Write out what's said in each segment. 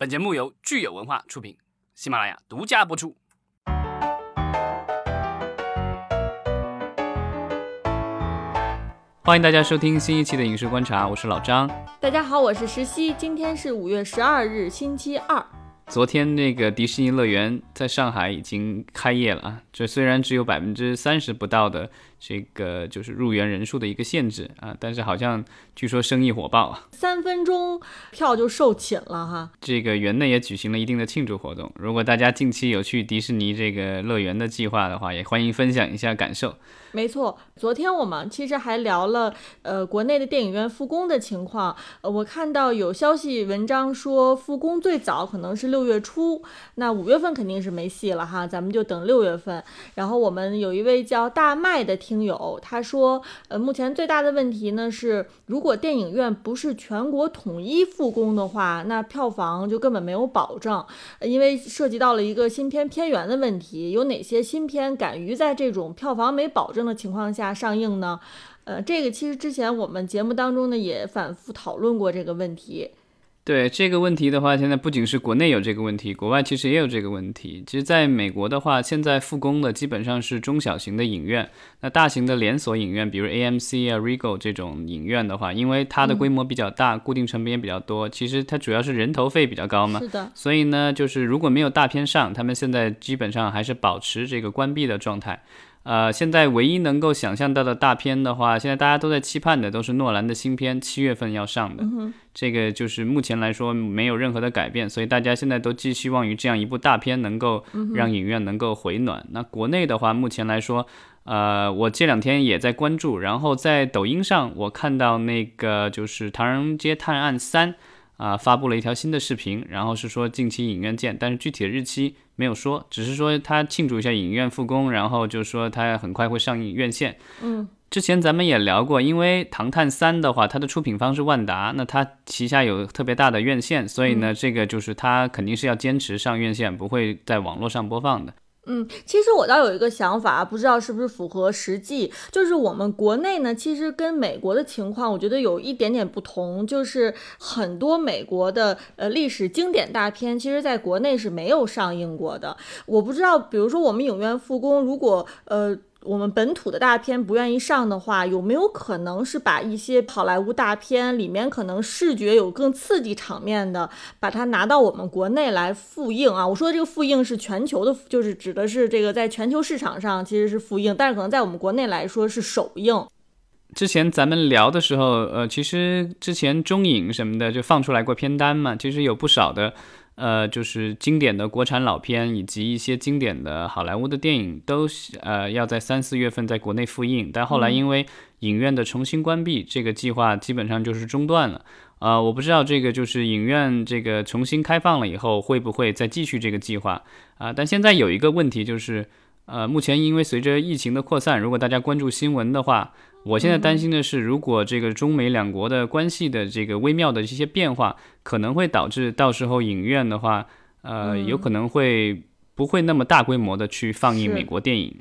本节目由聚友文化出品，喜马拉雅独家播出。欢迎大家收听新一期的影视观察，我是老张。大家好，我是石溪。今天是五月十二日，星期二。昨天那个迪士尼乐园在上海已经开业了啊，这虽然只有百分之三十不到的。这个就是入园人数的一个限制啊，但是好像据说生意火爆啊，三分钟票就售罄了哈。这个园内也举行了一定的庆祝活动，如果大家近期有去迪士尼这个乐园的计划的话，也欢迎分享一下感受。没错，昨天我们其实还聊了呃国内的电影院复工的情况，呃我看到有消息文章说复工最早可能是六月初，那五月份肯定是没戏了哈，咱们就等六月份。然后我们有一位叫大麦的。听友他说，呃，目前最大的问题呢是，如果电影院不是全国统一复工的话，那票房就根本没有保证，因为涉及到了一个新片片源的问题。有哪些新片敢于在这种票房没保证的情况下上映呢？呃，这个其实之前我们节目当中呢也反复讨论过这个问题。对这个问题的话，现在不仅是国内有这个问题，国外其实也有这个问题。其实，在美国的话，现在复工的基本上是中小型的影院，那大型的连锁影院，比如 AMC 啊、Regal 这种影院的话，因为它的规模比较大，固定成本也比较多，其实它主要是人头费比较高嘛。是的。所以呢，就是如果没有大片上，他们现在基本上还是保持这个关闭的状态。呃，现在唯一能够想象到的大片的话，现在大家都在期盼的都是诺兰的新片，七月份要上的。这个就是目前来说没有任何的改变，所以大家现在都寄希望于这样一部大片能够让影院能够回暖。那国内的话，目前来说，呃，我这两天也在关注，然后在抖音上我看到那个就是《唐人街探案三》。啊，发布了一条新的视频，然后是说近期影院见，但是具体的日期没有说，只是说他庆祝一下影院复工，然后就说他很快会上映院线。嗯，之前咱们也聊过，因为《唐探三》的话，它的出品方是万达，那它旗下有特别大的院线，所以呢，这个就是它肯定是要坚持上院线，不会在网络上播放的。嗯，其实我倒有一个想法，不知道是不是符合实际，就是我们国内呢，其实跟美国的情况，我觉得有一点点不同，就是很多美国的呃历史经典大片，其实在国内是没有上映过的。我不知道，比如说我们影院复工，如果呃。我们本土的大片不愿意上的话，有没有可能是把一些好莱坞大片里面可能视觉有更刺激场面的，把它拿到我们国内来复映啊？我说的这个复映是全球的，就是指的是这个在全球市场上其实是复映，但是可能在我们国内来说是首映。之前咱们聊的时候，呃，其实之前中影什么的就放出来过片单嘛，其实有不少的。呃，就是经典的国产老片以及一些经典的好莱坞的电影，都呃要在三四月份在国内复映，但后来因为影院的重新关闭，这个计划基本上就是中断了。啊，我不知道这个就是影院这个重新开放了以后会不会再继续这个计划啊？但现在有一个问题就是，呃，目前因为随着疫情的扩散，如果大家关注新闻的话。我现在担心的是，如果这个中美两国的关系的这个微妙的这些变化，可能会导致到时候影院的话，呃，有可能会不会那么大规模的去放映美国电影，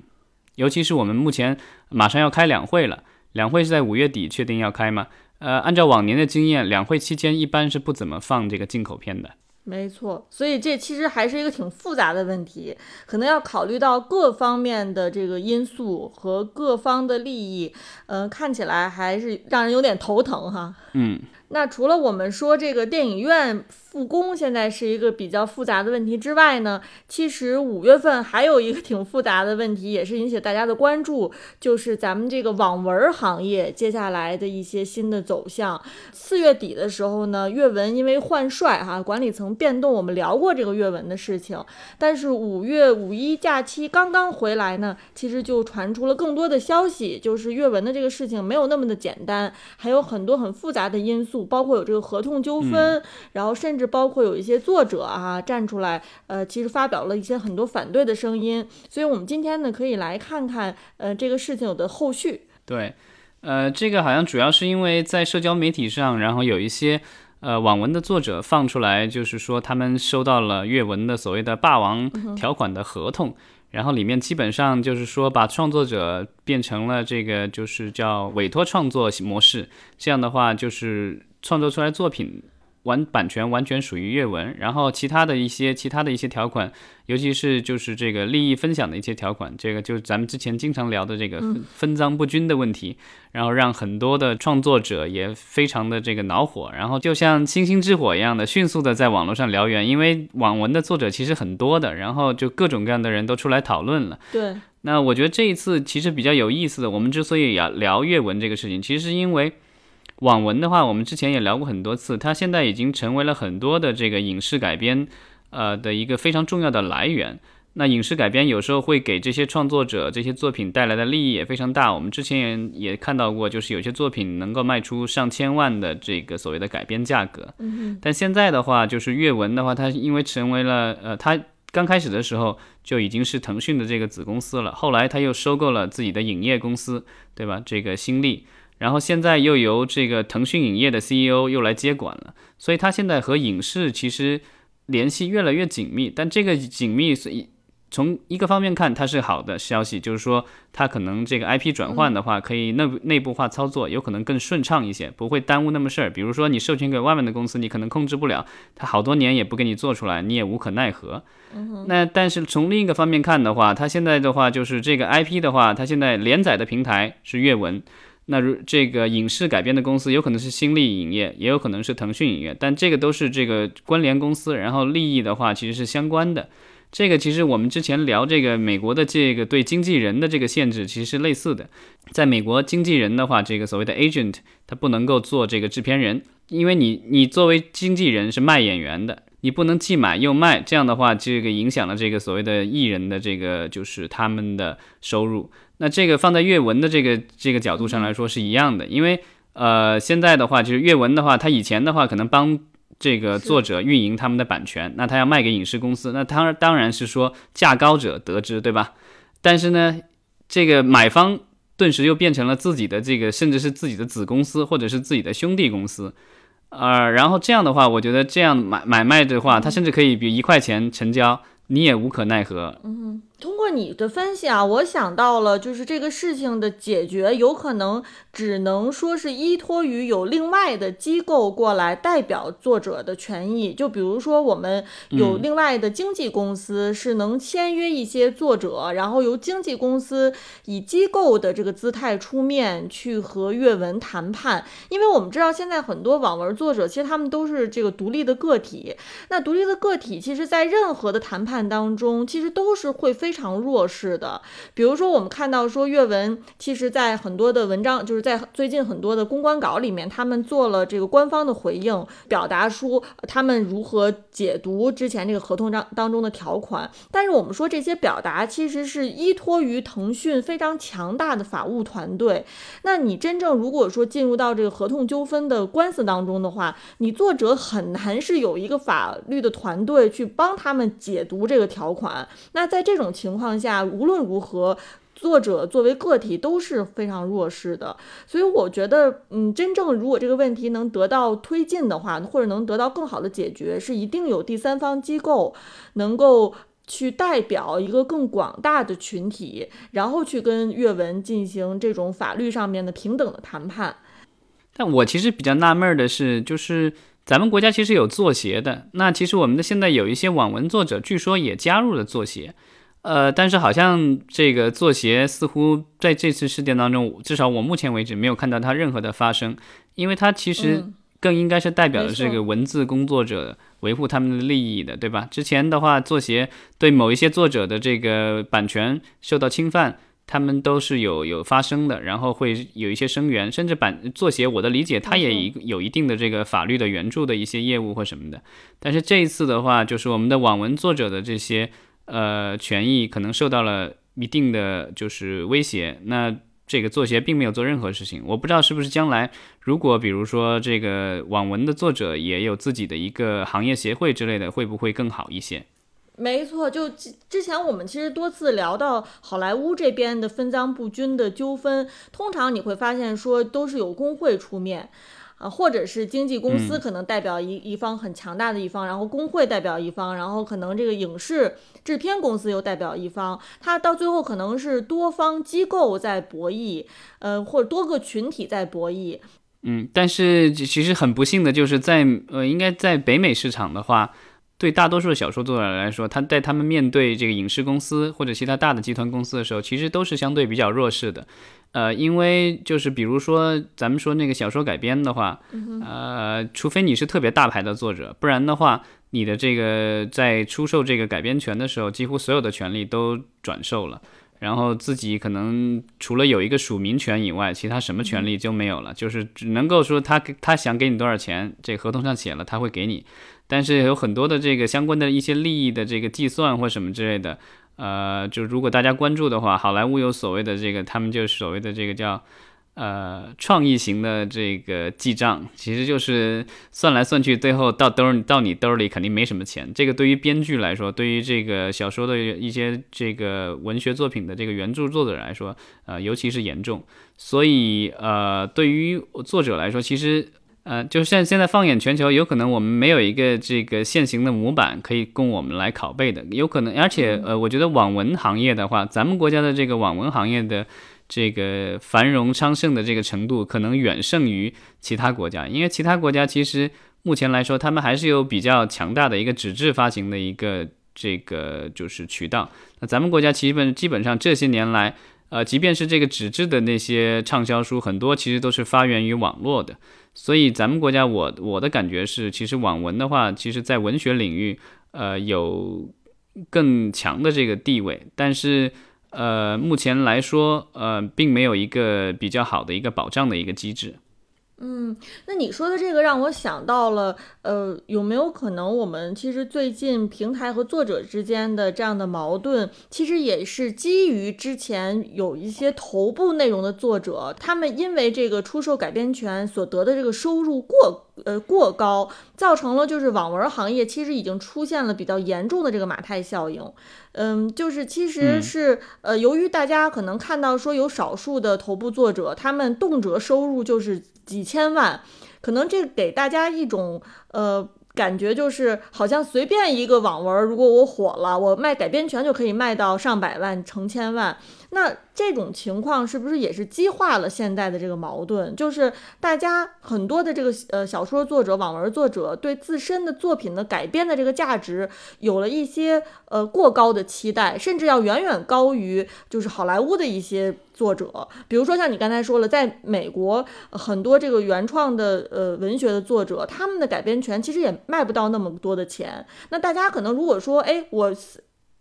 尤其是我们目前马上要开两会了，两会是在五月底确定要开嘛？呃，按照往年的经验，两会期间一般是不怎么放这个进口片的。没错，所以这其实还是一个挺复杂的问题，可能要考虑到各方面的这个因素和各方的利益，嗯，看起来还是让人有点头疼哈。嗯。那除了我们说这个电影院复工现在是一个比较复杂的问题之外呢，其实五月份还有一个挺复杂的问题，也是引起大家的关注，就是咱们这个网文行业接下来的一些新的走向。四月底的时候呢，阅文因为换帅哈，管理层变动，我们聊过这个阅文的事情。但是五月五一假期刚刚回来呢，其实就传出了更多的消息，就是阅文的这个事情没有那么的简单，还有很多很复杂的因素。包括有这个合同纠纷，然后甚至包括有一些作者啊站出来，呃，其实发表了一些很多反对的声音。所以，我们今天呢，可以来看看，呃，这个事情有的后续。对，呃，这个好像主要是因为在社交媒体上，然后有一些呃网文的作者放出来，就是说他们收到了阅文的所谓的霸王条款的合同。然后里面基本上就是说，把创作者变成了这个，就是叫委托创作模式。这样的话，就是创作出来作品，完版权完全属于阅文，然后其他的一些其他的一些条款，尤其是就是这个利益分享的一些条款，这个就是咱们之前经常聊的这个分赃不均的问题，然后让很多的创作者也非常的这个恼火，然后就像星星之火一样的迅速的在网络上燎原，因为网文的作者其实很多的，然后就各种各样的人都出来讨论了。对，那我觉得这一次其实比较有意思的，我们之所以要聊阅文这个事情，其实是因为。网文的话，我们之前也聊过很多次，它现在已经成为了很多的这个影视改编，呃的一个非常重要的来源。那影视改编有时候会给这些创作者这些作品带来的利益也非常大。我们之前也也看到过，就是有些作品能够卖出上千万的这个所谓的改编价格。嗯但现在的话，就是阅文的话，它因为成为了呃，它刚开始的时候就已经是腾讯的这个子公司了，后来它又收购了自己的影业公司，对吧？这个新力。然后现在又由这个腾讯影业的 CEO 又来接管了，所以他现在和影视其实联系越来越紧密。但这个紧密，所以从一个方面看，它是好的消息，就是说它可能这个 IP 转换的话，可以内部内部化操作，有可能更顺畅一些，不会耽误那么事儿。比如说你授权给外面的公司，你可能控制不了，他好多年也不给你做出来，你也无可奈何。那但是从另一个方面看的话，它现在的话就是这个 IP 的话，它现在连载的平台是阅文。那如这个影视改编的公司有可能是新力影业，也有可能是腾讯影业，但这个都是这个关联公司，然后利益的话其实是相关的。这个其实我们之前聊这个美国的这个对经纪人的这个限制其实是类似的。在美国，经纪人的话，这个所谓的 agent，他不能够做这个制片人，因为你你作为经纪人是卖演员的，你不能既买又卖，这样的话这个影响了这个所谓的艺人的这个就是他们的收入。那这个放在阅文的这个这个角度上来说是一样的，因为呃现在的话就是阅文的话，它以前的话可能帮这个作者运营他们的版权，那他要卖给影视公司，那当当然是说价高者得之，对吧？但是呢，这个买方顿时又变成了自己的这个，甚至是自己的子公司或者是自己的兄弟公司，呃，然后这样的话，我觉得这样买买卖的话，他甚至可以比一块钱成交，你也无可奈何。嗯。通过你的分析啊，我想到了，就是这个事情的解决有可能只能说是依托于有另外的机构过来代表作者的权益。就比如说，我们有另外的经纪公司是能签约一些作者，然后由经纪公司以机构的这个姿态出面去和阅文谈判。因为我们知道，现在很多网文作者其实他们都是这个独立的个体，那独立的个体其实在任何的谈判当中，其实都是会非。非常弱势的，比如说我们看到说阅文，其实在很多的文章，就是在最近很多的公关稿里面，他们做了这个官方的回应，表达出他们如何解读之前这个合同章当中的条款。但是我们说这些表达其实是依托于腾讯非常强大的法务团队。那你真正如果说进入到这个合同纠纷的官司当中的话，你作者很难是有一个法律的团队去帮他们解读这个条款。那在这种情况下，无论如何，作者作为个体都是非常弱势的。所以我觉得，嗯，真正如果这个问题能得到推进的话，或者能得到更好的解决，是一定有第三方机构能够去代表一个更广大的群体，然后去跟阅文进行这种法律上面的平等的谈判。但我其实比较纳闷的是，就是咱们国家其实有作协的，那其实我们的现在有一些网文作者，据说也加入了作协。呃，但是好像这个作协似乎在这次事件当中，至少我目前为止没有看到它任何的发生，因为它其实更应该是代表的这个文字工作者维护他们的利益的，对吧？之前的话，作协对某一些作者的这个版权受到侵犯，他们都是有有发生的，然后会有一些声援，甚至版作协，我的理解，它也一有一定的这个法律的援助的一些业务或什么的。但是这一次的话，就是我们的网文作者的这些。呃，权益可能受到了一定的就是威胁。那这个作协并没有做任何事情，我不知道是不是将来如果比如说这个网文的作者也有自己的一个行业协会之类的，会不会更好一些？没错，就之前我们其实多次聊到好莱坞这边的分赃不均的纠纷，通常你会发现说都是有工会出面。啊，或者是经纪公司可能代表一一方很强大的一方，然后工会代表一方，然后可能这个影视制片公司又代表一方，它到最后可能是多方机构在博弈，呃，或者多个群体在博弈。嗯，但是其实很不幸的就是在呃，应该在北美市场的话，对大多数的小说作者来说，他在他们面对这个影视公司或者其他大的集团公司的时候，其实都是相对比较弱势的。呃，因为就是比如说咱们说那个小说改编的话，呃，除非你是特别大牌的作者，不然的话，你的这个在出售这个改编权的时候，几乎所有的权利都转售了。然后自己可能除了有一个署名权以外，其他什么权利就没有了，就是只能够说他他想给你多少钱，这合同上写了他会给你，但是有很多的这个相关的一些利益的这个计算或什么之类的，呃，就如果大家关注的话，好莱坞有所谓的这个，他们就所谓的这个叫。呃，创意型的这个记账，其实就是算来算去，最后到兜儿到你兜里肯定没什么钱。这个对于编剧来说，对于这个小说的一些这个文学作品的这个原著作者来说，呃，尤其是严重。所以，呃，对于作者来说，其实，呃，就像现在放眼全球，有可能我们没有一个这个现行的模板可以供我们来拷贝的，有可能。而且，呃，我觉得网文行业的话，咱们国家的这个网文行业的。这个繁荣昌盛的这个程度，可能远胜于其他国家，因为其他国家其实目前来说，他们还是有比较强大的一个纸质发行的一个这个就是渠道。那咱们国家基本基本上这些年来，呃，即便是这个纸质的那些畅销书，很多其实都是发源于网络的。所以咱们国家，我我的感觉是，其实网文的话，其实在文学领域，呃，有更强的这个地位，但是。呃，目前来说，呃，并没有一个比较好的一个保障的一个机制。嗯，那你说的这个让我想到了，呃，有没有可能我们其实最近平台和作者之间的这样的矛盾，其实也是基于之前有一些头部内容的作者，他们因为这个出售改编权所得的这个收入过呃过高，造成了就是网文行业其实已经出现了比较严重的这个马太效应。嗯，就是其实是呃，由于大家可能看到说有少数的头部作者，他们动辄收入就是几千万，可能这给大家一种呃感觉，就是好像随便一个网文，如果我火了，我卖改编权就可以卖到上百万、成千万。那这种情况是不是也是激化了现在的这个矛盾？就是大家很多的这个呃小说作者、网文作者对自身的作品的改编的这个价值有了一些呃过高的期待，甚至要远远高于就是好莱坞的一些作者。比如说像你刚才说了，在美国很多这个原创的呃文学的作者，他们的改编权其实也卖不到那么多的钱。那大家可能如果说，哎，我。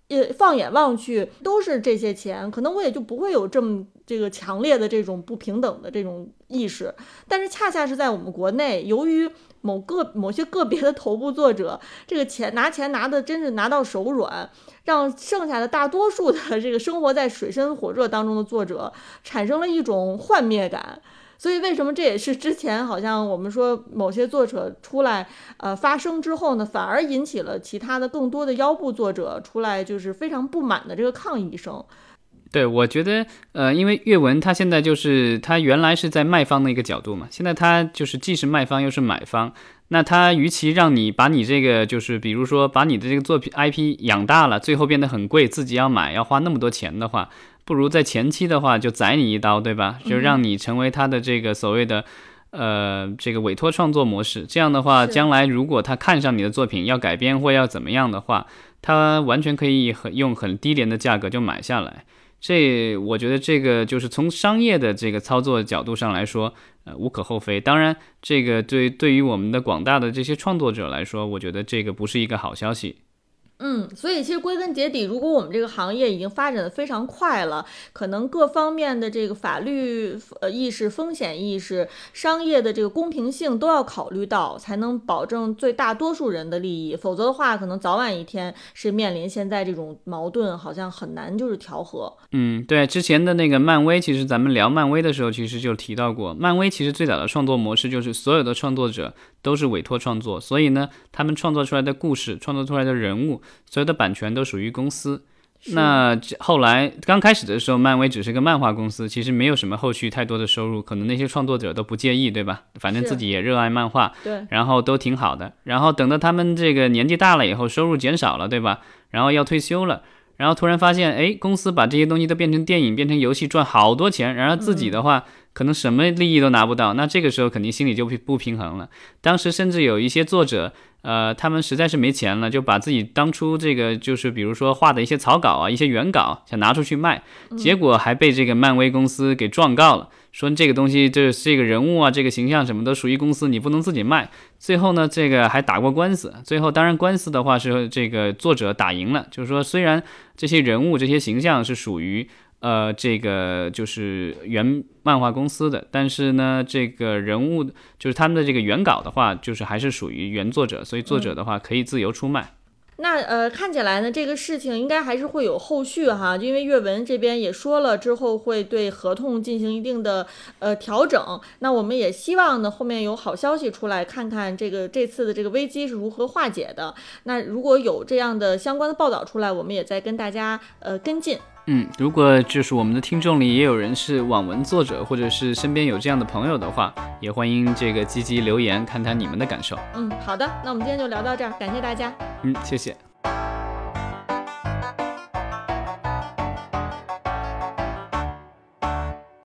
呃放眼望去都是这些钱，可能我也就不会有这么这个强烈的这种不平等的这种意识。但是恰恰是在我们国内，由于某个某些个别的头部作者，这个钱拿钱拿的真是拿到手软，让剩下的大多数的这个生活在水深火热当中的作者产生了一种幻灭感。所以，为什么这也是之前好像我们说某些作者出来呃发声之后呢，反而引起了其他的更多的腰部作者出来就是非常不满的这个抗议声。对，我觉得呃，因为阅文它现在就是它原来是在卖方的一个角度嘛，现在它就是既是卖方又是买方，那它与其让你把你这个就是比如说把你的这个作品 IP 养大了，最后变得很贵，自己要买要花那么多钱的话。不如在前期的话就宰你一刀，对吧？就让你成为他的这个所谓的，呃，这个委托创作模式。这样的话，将来如果他看上你的作品要改编或要怎么样的话，他完全可以很用很低廉的价格就买下来。这我觉得这个就是从商业的这个操作角度上来说，呃，无可厚非。当然，这个对对于我们的广大的这些创作者来说，我觉得这个不是一个好消息。嗯，所以其实归根结底，如果我们这个行业已经发展的非常快了，可能各方面的这个法律呃意识、风险意识、商业的这个公平性都要考虑到，才能保证最大多数人的利益。否则的话，可能早晚一天是面临现在这种矛盾，好像很难就是调和。嗯，对，之前的那个漫威，其实咱们聊漫威的时候，其实就提到过，漫威其实最早的创作模式就是所有的创作者都是委托创作，所以呢，他们创作出来的故事、创作出来的人物。所有的版权都属于公司。那后来刚开始的时候，漫威只是个漫画公司，其实没有什么后续太多的收入，可能那些创作者都不介意，对吧？反正自己也热爱漫画，对，然后都挺好的。然后等到他们这个年纪大了以后，收入减少了，对吧？然后要退休了，然后突然发现，哎，公司把这些东西都变成电影、变成游戏，赚好多钱。然后自己的话。可能什么利益都拿不到，那这个时候肯定心里就不不平衡了。当时甚至有一些作者，呃，他们实在是没钱了，就把自己当初这个就是比如说画的一些草稿啊、一些原稿想拿出去卖，结果还被这个漫威公司给状告了，说这个东西这这个人物啊、这个形象什么都属于公司，你不能自己卖。最后呢，这个还打过官司，最后当然官司的话是这个作者打赢了，就是说虽然这些人物、这些形象是属于。呃，这个就是原漫画公司的，但是呢，这个人物就是他们的这个原稿的话，就是还是属于原作者，所以作者的话可以自由出卖。那呃，看起来呢，这个事情应该还是会有后续哈，因为阅文这边也说了，之后会对合同进行一定的呃调整。那我们也希望呢，后面有好消息出来，看看这个这次的这个危机是如何化解的。那如果有这样的相关的报道出来，我们也在跟大家呃跟进。嗯，如果就是我们的听众里也有人是网文作者，或者是身边有这样的朋友的话，也欢迎这个积极留言，看看你们的感受。嗯，好的，那我们今天就聊到这儿，感谢大家。嗯，谢谢。